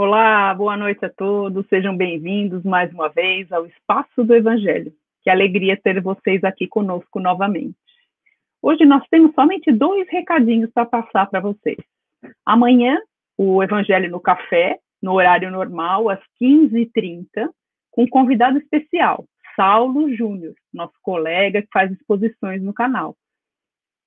Olá, boa noite a todos, sejam bem-vindos mais uma vez ao Espaço do Evangelho. Que alegria ter vocês aqui conosco novamente. Hoje nós temos somente dois recadinhos para passar para vocês. Amanhã, o Evangelho no Café, no horário normal, às 15h30, com um convidado especial, Saulo Júnior, nosso colega que faz exposições no canal.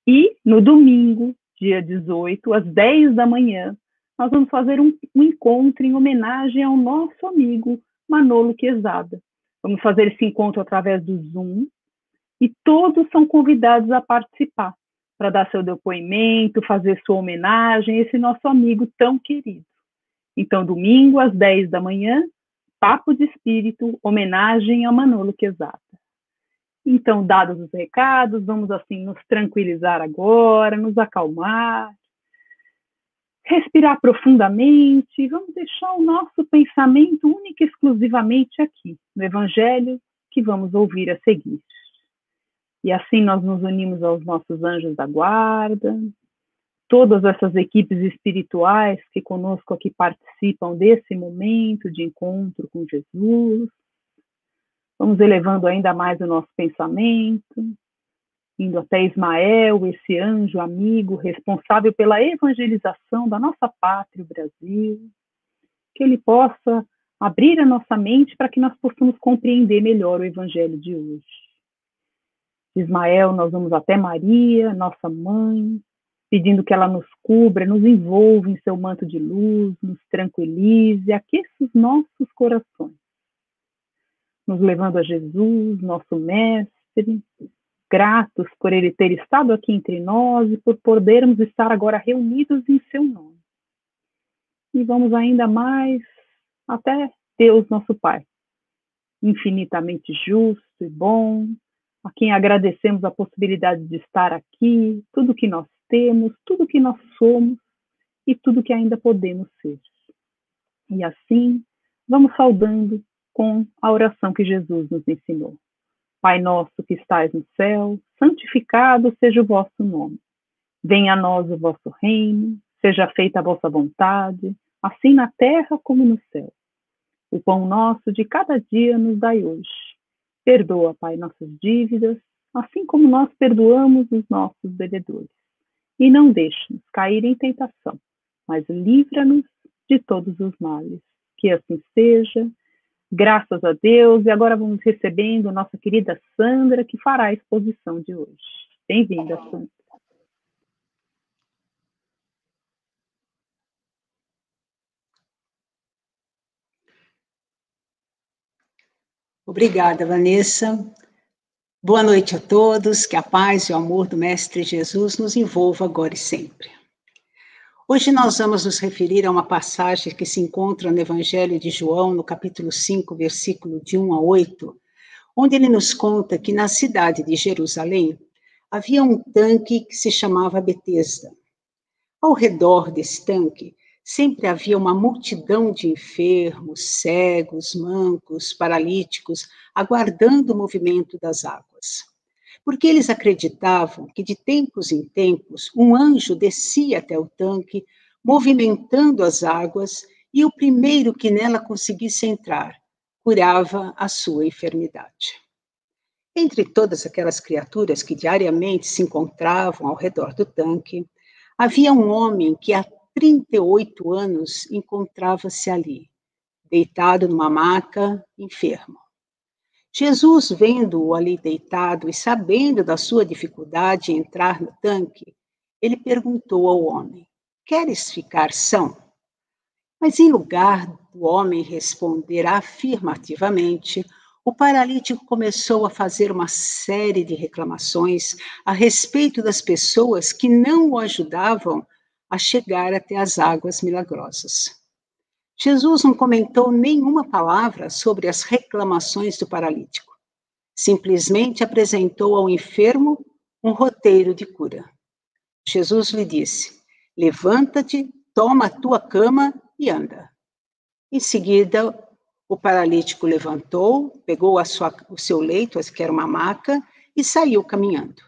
E no domingo, dia 18, às 10 da manhã, nós vamos fazer um, um encontro em homenagem ao nosso amigo Manolo Quezada. Vamos fazer esse encontro através do Zoom e todos são convidados a participar para dar seu depoimento, fazer sua homenagem esse nosso amigo tão querido. Então, domingo às 10 da manhã, Papo de Espírito, homenagem a Manolo Quezada. Então, dados os recados, vamos assim nos tranquilizar agora, nos acalmar, respirar profundamente, vamos deixar o nosso pensamento único e exclusivamente aqui, no Evangelho que vamos ouvir a seguir. E assim nós nos unimos aos nossos anjos da guarda, todas essas equipes espirituais que conosco aqui participam desse momento de encontro com Jesus. Vamos elevando ainda mais o nosso pensamento, indo até Ismael, esse anjo amigo responsável pela evangelização da nossa pátria, o Brasil, que ele possa abrir a nossa mente para que nós possamos compreender melhor o evangelho de hoje. Ismael, nós vamos até Maria, nossa mãe, pedindo que ela nos cubra, nos envolva em seu manto de luz, nos tranquilize, aqueça os nossos corações. Nos levando a Jesus, nosso mestre, gratos por ele ter estado aqui entre nós e por podermos estar agora reunidos em seu nome. E vamos ainda mais até Deus, nosso Pai, infinitamente justo e bom, a quem agradecemos a possibilidade de estar aqui, tudo que nós temos, tudo que nós somos e tudo que ainda podemos ser. E assim, vamos saudando com a oração que Jesus nos ensinou. Pai nosso que estais no céu, santificado seja o vosso nome. Venha a nós o vosso reino, seja feita a vossa vontade, assim na terra como no céu. O pão nosso de cada dia nos dai hoje. Perdoa, Pai, nossas dívidas, assim como nós perdoamos os nossos devedores. E não deixe-nos cair em tentação, mas livra-nos de todos os males. Que assim seja Graças a Deus. E agora vamos recebendo nossa querida Sandra, que fará a exposição de hoje. Bem-vinda, Sandra. Obrigada, Vanessa. Boa noite a todos. Que a paz e o amor do Mestre Jesus nos envolva agora e sempre. Hoje nós vamos nos referir a uma passagem que se encontra no Evangelho de João, no capítulo 5, versículo de 1 a 8, onde ele nos conta que na cidade de Jerusalém havia um tanque que se chamava Betesda. Ao redor desse tanque sempre havia uma multidão de enfermos, cegos, mancos, paralíticos, aguardando o movimento das águas porque eles acreditavam que de tempos em tempos um anjo descia até o tanque, movimentando as águas, e o primeiro que nela conseguisse entrar curava a sua enfermidade. Entre todas aquelas criaturas que diariamente se encontravam ao redor do tanque, havia um homem que há 38 anos encontrava-se ali, deitado numa maca, enfermo. Jesus, vendo-o ali deitado e sabendo da sua dificuldade em entrar no tanque, ele perguntou ao homem: Queres ficar são? Mas em lugar do homem responder afirmativamente, o paralítico começou a fazer uma série de reclamações a respeito das pessoas que não o ajudavam a chegar até as águas milagrosas. Jesus não comentou nenhuma palavra sobre as reclamações do paralítico. Simplesmente apresentou ao enfermo um roteiro de cura. Jesus lhe disse: Levanta-te, toma a tua cama e anda. Em seguida, o paralítico levantou, pegou sua, o seu leito, que era uma maca, e saiu caminhando.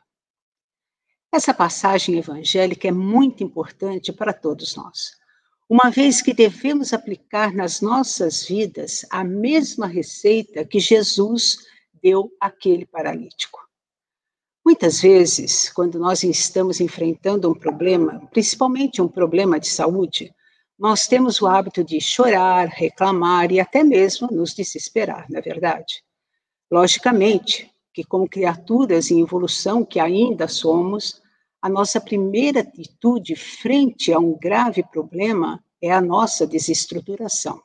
Essa passagem evangélica é muito importante para todos nós uma vez que devemos aplicar nas nossas vidas a mesma receita que Jesus deu àquele paralítico. Muitas vezes, quando nós estamos enfrentando um problema, principalmente um problema de saúde, nós temos o hábito de chorar, reclamar e até mesmo nos desesperar, não é verdade? Logicamente que, como criaturas em evolução que ainda somos, a nossa primeira atitude frente a um grave problema é a nossa desestruturação.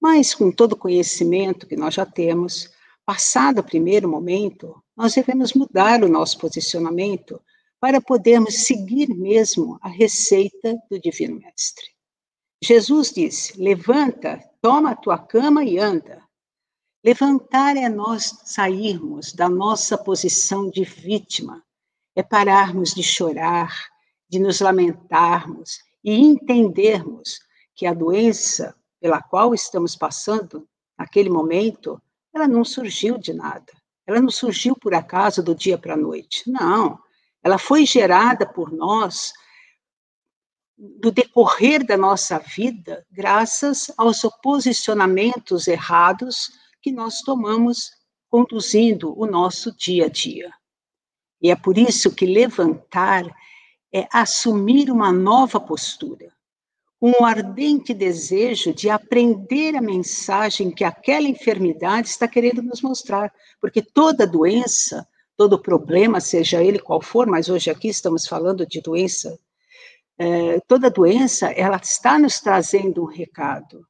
Mas, com todo o conhecimento que nós já temos, passado o primeiro momento, nós devemos mudar o nosso posicionamento para podermos seguir mesmo a receita do Divino Mestre. Jesus disse: levanta, toma a tua cama e anda. Levantar é nós sairmos da nossa posição de vítima é pararmos de chorar, de nos lamentarmos e entendermos que a doença pela qual estamos passando naquele momento, ela não surgiu de nada. Ela não surgiu por acaso do dia para a noite. Não. Ela foi gerada por nós no decorrer da nossa vida, graças aos posicionamentos errados que nós tomamos conduzindo o nosso dia a dia. E é por isso que levantar é assumir uma nova postura, um ardente desejo de aprender a mensagem que aquela enfermidade está querendo nos mostrar, porque toda doença, todo problema, seja ele qual for, mas hoje aqui estamos falando de doença, é, toda doença, ela está nos trazendo um recado,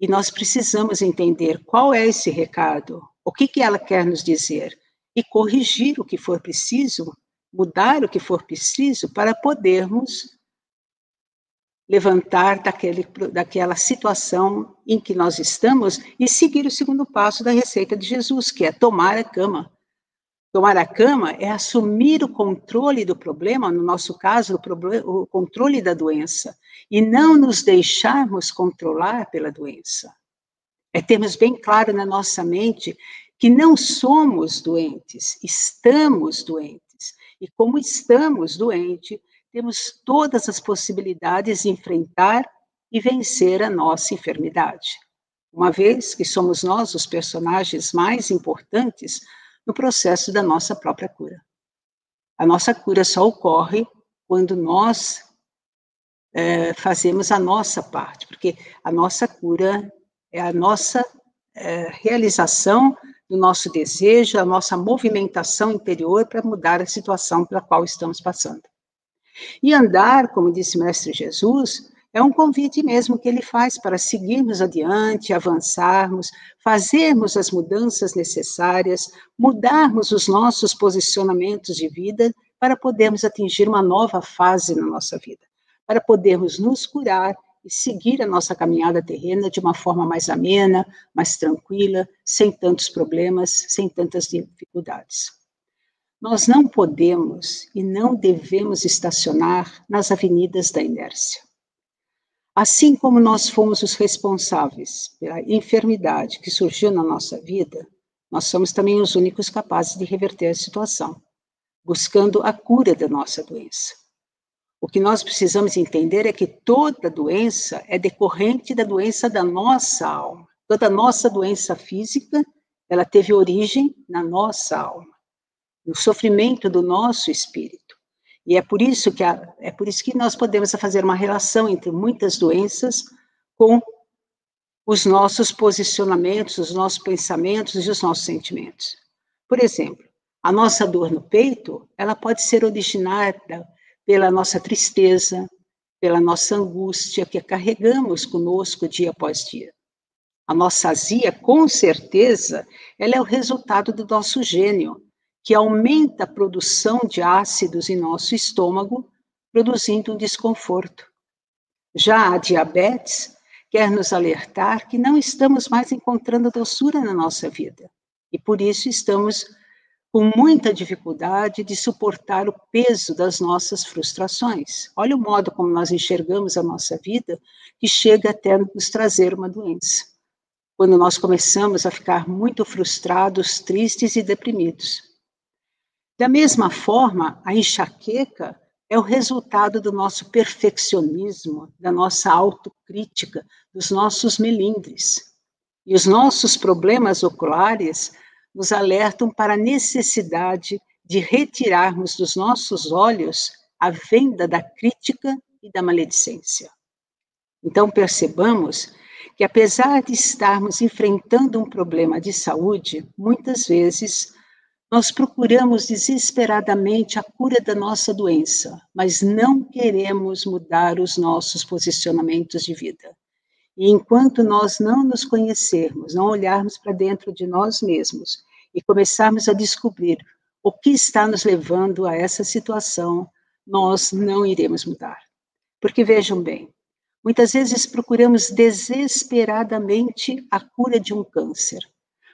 e nós precisamos entender qual é esse recado, o que, que ela quer nos dizer, e corrigir o que for preciso, mudar o que for preciso, para podermos levantar daquele, daquela situação em que nós estamos e seguir o segundo passo da receita de Jesus, que é tomar a cama. Tomar a cama é assumir o controle do problema, no nosso caso, o, o controle da doença, e não nos deixarmos controlar pela doença. É termos bem claro na nossa mente que não somos doentes, estamos doentes. E como estamos doentes, temos todas as possibilidades de enfrentar e vencer a nossa enfermidade. Uma vez que somos nós os personagens mais importantes no processo da nossa própria cura. A nossa cura só ocorre quando nós é, fazemos a nossa parte, porque a nossa cura é a nossa é, realização do nosso desejo, a nossa movimentação interior para mudar a situação pela qual estamos passando. E andar, como disse Mestre Jesus, é um convite mesmo que ele faz para seguirmos adiante, avançarmos, fazermos as mudanças necessárias, mudarmos os nossos posicionamentos de vida para podermos atingir uma nova fase na nossa vida, para podermos nos curar e seguir a nossa caminhada terrena de uma forma mais amena, mais tranquila, sem tantos problemas, sem tantas dificuldades. Nós não podemos e não devemos estacionar nas avenidas da inércia. Assim como nós fomos os responsáveis pela enfermidade que surgiu na nossa vida, nós somos também os únicos capazes de reverter a situação, buscando a cura da nossa doença. O que nós precisamos entender é que toda doença é decorrente da doença da nossa alma. Toda nossa doença física, ela teve origem na nossa alma, no sofrimento do nosso espírito. E é por isso que a, é por isso que nós podemos fazer uma relação entre muitas doenças com os nossos posicionamentos, os nossos pensamentos e os nossos sentimentos. Por exemplo, a nossa dor no peito, ela pode ser originada pela nossa tristeza, pela nossa angústia que carregamos conosco dia após dia. A nossa azia, com certeza, ela é o resultado do nosso gênio, que aumenta a produção de ácidos em nosso estômago, produzindo um desconforto. Já a diabetes quer nos alertar que não estamos mais encontrando doçura na nossa vida, e por isso estamos com muita dificuldade de suportar o peso das nossas frustrações. Olha o modo como nós enxergamos a nossa vida, que chega até nos trazer uma doença. Quando nós começamos a ficar muito frustrados, tristes e deprimidos. Da mesma forma, a enxaqueca é o resultado do nosso perfeccionismo, da nossa autocrítica, dos nossos melindres. E os nossos problemas oculares nos alertam para a necessidade de retirarmos dos nossos olhos a venda da crítica e da maledicência. Então, percebamos que, apesar de estarmos enfrentando um problema de saúde, muitas vezes nós procuramos desesperadamente a cura da nossa doença, mas não queremos mudar os nossos posicionamentos de vida. E enquanto nós não nos conhecermos, não olharmos para dentro de nós mesmos e começarmos a descobrir o que está nos levando a essa situação, nós não iremos mudar. Porque vejam bem, muitas vezes procuramos desesperadamente a cura de um câncer,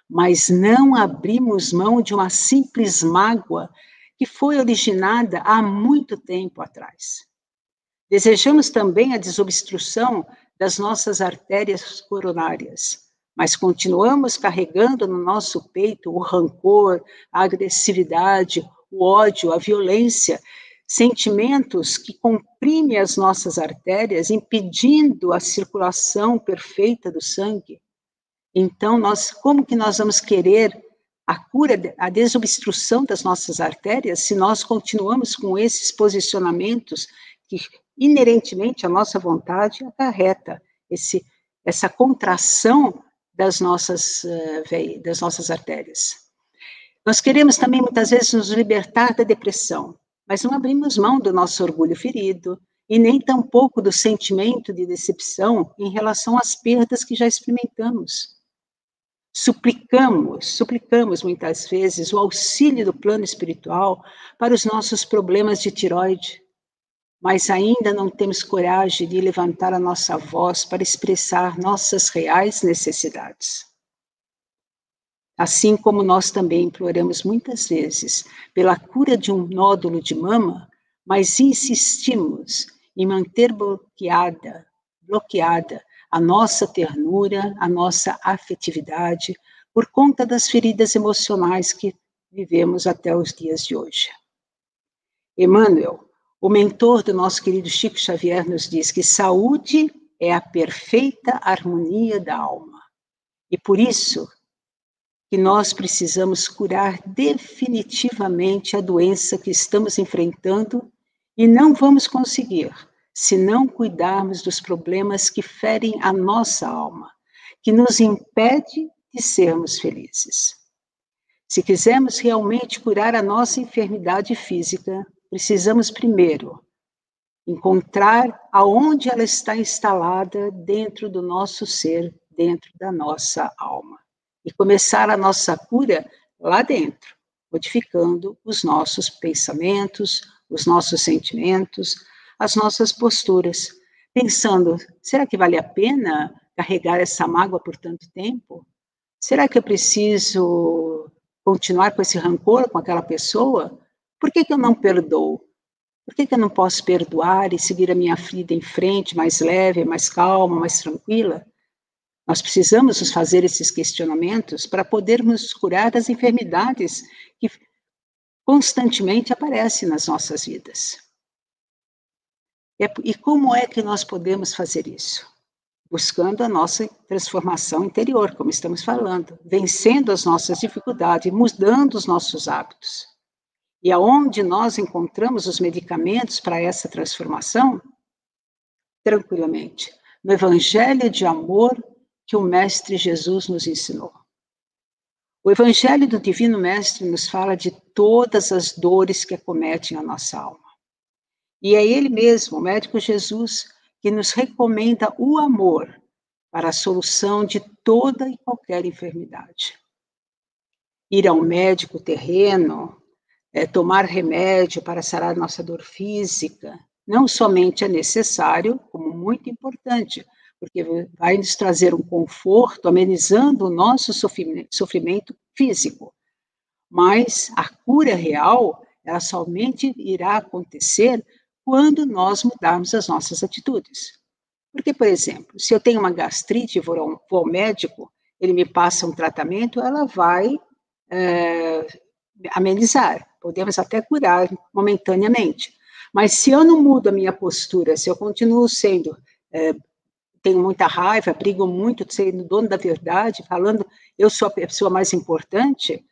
mas não abrimos mão de uma simples mágoa que foi originada há muito tempo atrás. Desejamos também a desobstrução das nossas artérias coronárias, mas continuamos carregando no nosso peito o rancor, a agressividade, o ódio, a violência, sentimentos que comprimem as nossas artérias, impedindo a circulação perfeita do sangue. Então, nós, como que nós vamos querer a cura, a desobstrução das nossas artérias se nós continuamos com esses posicionamentos que inerentemente a nossa vontade acarreta esse, essa contração das nossas, uh, das nossas artérias. Nós queremos também muitas vezes nos libertar da depressão, mas não abrimos mão do nosso orgulho ferido e nem tampouco do sentimento de decepção em relação às perdas que já experimentamos. Suplicamos, suplicamos muitas vezes o auxílio do plano espiritual para os nossos problemas de tiroide, mas ainda não temos coragem de levantar a nossa voz para expressar nossas reais necessidades. Assim como nós também imploramos muitas vezes pela cura de um nódulo de mama, mas insistimos em manter bloqueada, bloqueada a nossa ternura, a nossa afetividade, por conta das feridas emocionais que vivemos até os dias de hoje. Emmanuel, o mentor do nosso querido Chico Xavier, nos diz que saúde é a perfeita harmonia da alma. E por isso que nós precisamos curar definitivamente a doença que estamos enfrentando e não vamos conseguir se não cuidarmos dos problemas que ferem a nossa alma, que nos impede de sermos felizes. Se quisermos realmente curar a nossa enfermidade física, precisamos primeiro encontrar aonde ela está instalada dentro do nosso ser, dentro da nossa alma. E começar a nossa cura lá dentro, modificando os nossos pensamentos, os nossos sentimentos, as nossas posturas, pensando: será que vale a pena carregar essa mágoa por tanto tempo? Será que eu preciso continuar com esse rancor com aquela pessoa? Por que, que eu não perdoo? Por que, que eu não posso perdoar e seguir a minha vida em frente, mais leve, mais calma, mais tranquila? Nós precisamos nos fazer esses questionamentos para podermos curar das enfermidades que constantemente aparecem nas nossas vidas. É e como é que nós podemos fazer isso? Buscando a nossa transformação interior, como estamos falando, vencendo as nossas dificuldades, mudando os nossos hábitos. E aonde nós encontramos os medicamentos para essa transformação? Tranquilamente, no Evangelho de amor que o Mestre Jesus nos ensinou. O Evangelho do Divino Mestre nos fala de todas as dores que acometem a nossa alma. E é Ele mesmo, o médico Jesus, que nos recomenda o amor para a solução de toda e qualquer enfermidade. Ir ao médico terreno, é, tomar remédio para sarar nossa dor física, não somente é necessário, como muito importante, porque vai nos trazer um conforto, amenizando o nosso sofrimento físico. Mas a cura real, ela somente irá acontecer quando nós mudarmos as nossas atitudes. Porque, por exemplo, se eu tenho uma gastrite e vou, ao, médico, ele me passa um tratamento, ela vai é, amenizar, podemos até curar momentaneamente. Mas se eu não mudo a minha postura, se eu continuo sendo, é, tenho muita raiva, brigo muito, sendo dono da verdade, falando eu sou a pessoa mais importante,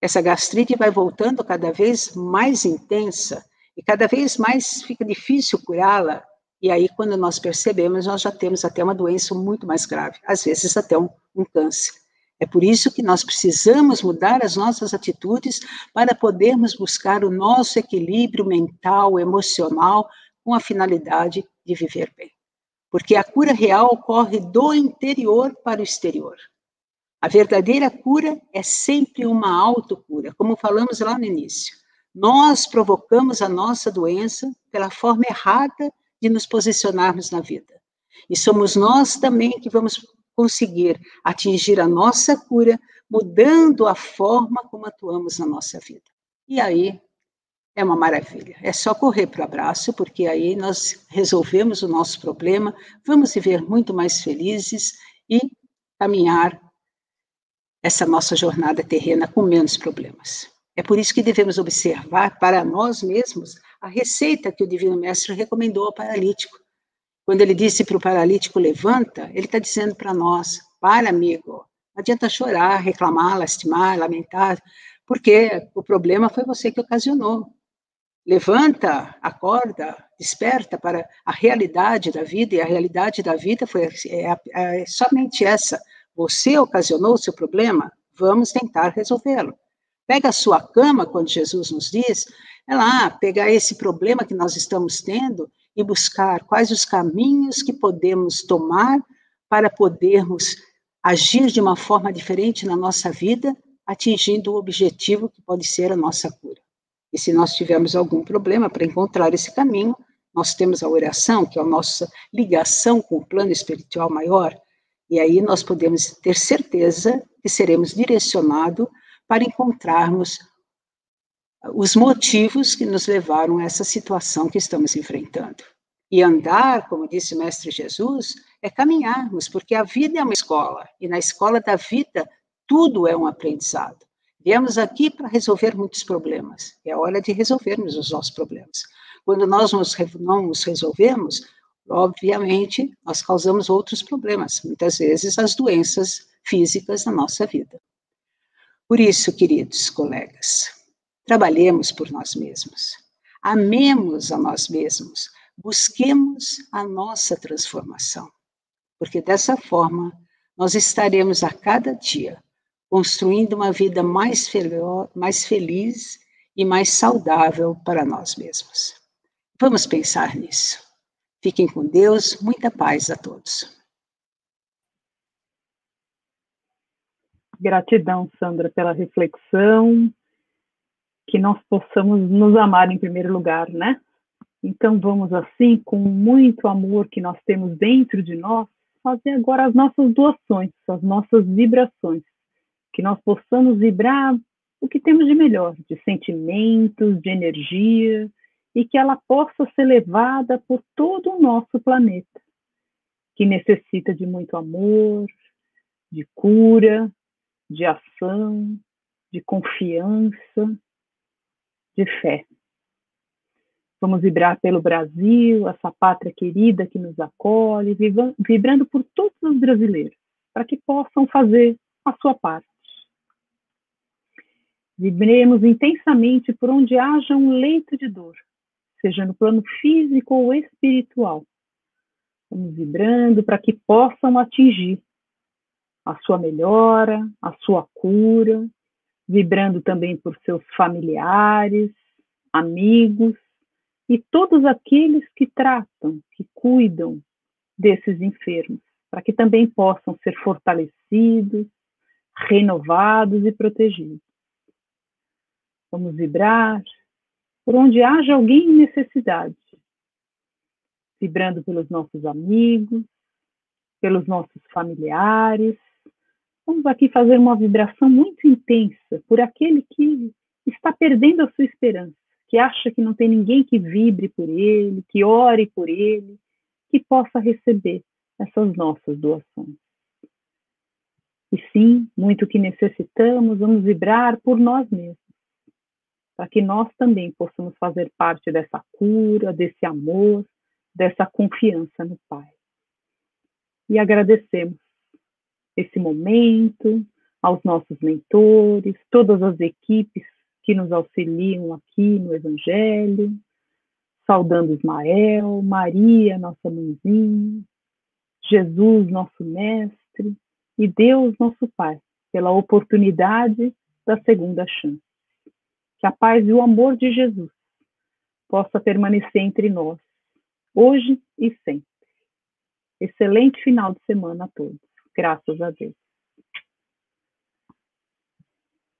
essa gastrite vai voltando cada vez mais intensa e cada vez mais fica difícil curá-la. E aí, quando nós percebemos, nós já temos até uma doença muito mais grave, às vezes até um, um câncer. É por isso que nós precisamos mudar as nossas atitudes para podermos buscar o nosso equilíbrio mental, emocional, com a finalidade de viver bem. Porque a cura real ocorre do interior para o exterior. A verdadeira cura é sempre uma autocura, como falamos lá no início. Nós provocamos a nossa doença pela forma errada de nos posicionarmos na vida. E somos nós também que vamos conseguir atingir a nossa cura, mudando a forma como atuamos na nossa vida. E aí é uma maravilha. É só correr para o abraço, porque aí nós resolvemos o nosso problema, vamos viver muito mais felizes e caminhar essa nossa jornada terrena com menos problemas. É por isso que devemos observar para nós mesmos a receita que o Divino Mestre recomendou ao paralítico. Quando ele disse para o paralítico levanta, ele está dizendo para nós: para, amigo, não adianta chorar, reclamar, lastimar, lamentar, porque o problema foi você que ocasionou. Levanta, acorda, desperta para a realidade da vida, e a realidade da vida foi é, é somente essa. Você ocasionou o seu problema, vamos tentar resolvê-lo. Pega a sua cama, quando Jesus nos diz, é lá, pegar esse problema que nós estamos tendo e buscar quais os caminhos que podemos tomar para podermos agir de uma forma diferente na nossa vida, atingindo o objetivo que pode ser a nossa cura. E se nós tivermos algum problema para encontrar esse caminho, nós temos a oração, que é a nossa ligação com o plano espiritual maior, e aí nós podemos ter certeza que seremos direcionados para encontrarmos os motivos que nos levaram a essa situação que estamos enfrentando. E andar, como disse o Mestre Jesus, é caminharmos, porque a vida é uma escola, e na escola da vida tudo é um aprendizado. Viemos aqui para resolver muitos problemas, é hora de resolvermos os nossos problemas. Quando nós não os resolvemos, obviamente, nós causamos outros problemas, muitas vezes as doenças físicas na nossa vida. Por isso, queridos colegas, Trabalhemos por nós mesmos. Amemos a nós mesmos. Busquemos a nossa transformação. Porque dessa forma, nós estaremos a cada dia construindo uma vida mais, mais feliz e mais saudável para nós mesmos. Vamos pensar nisso. Fiquem com Deus, muita paz a todos. Gratidão, Sandra, pela reflexão, que nós possamos nos amar em primeiro lugar, né? Então vamos assim, com muito amor que nós temos dentro de nós, fazer agora as nossas doações, as nossas vibrações, que nós possamos vibrar o que temos de melhor, de sentimentos, de energia, e que ela possa ser levada por todo o nosso planeta, que necessita de muito amor, de cura, de ação, de confiança, de fé. Vamos vibrar pelo Brasil, essa pátria querida que nos acolhe, vibrando por todos os brasileiros, para que possam fazer a sua parte. Vibremos intensamente por onde haja um leito de dor, seja no plano físico ou espiritual. Vamos vibrando para que possam atingir a sua melhora, a sua cura, vibrando também por seus familiares, amigos e todos aqueles que tratam, que cuidam desses enfermos, para que também possam ser fortalecidos, renovados e protegidos. Vamos vibrar por onde haja alguém em necessidade, vibrando pelos nossos amigos, pelos nossos familiares, Vamos aqui fazer uma vibração muito intensa por aquele que está perdendo a sua esperança, que acha que não tem ninguém que vibre por ele, que ore por ele, que possa receber essas nossas doações. E sim, muito que necessitamos, vamos vibrar por nós mesmos. para que nós também possamos fazer parte dessa cura, desse amor, dessa confiança no Pai. E agradecemos esse momento, aos nossos mentores, todas as equipes que nos auxiliam aqui no Evangelho, saudando Ismael, Maria, nossa mãezinha, Jesus, nosso Mestre, e Deus, nosso Pai, pela oportunidade da segunda chance. Que a paz e o amor de Jesus possa permanecer entre nós, hoje e sempre. Excelente final de semana a todos. Graças a Deus.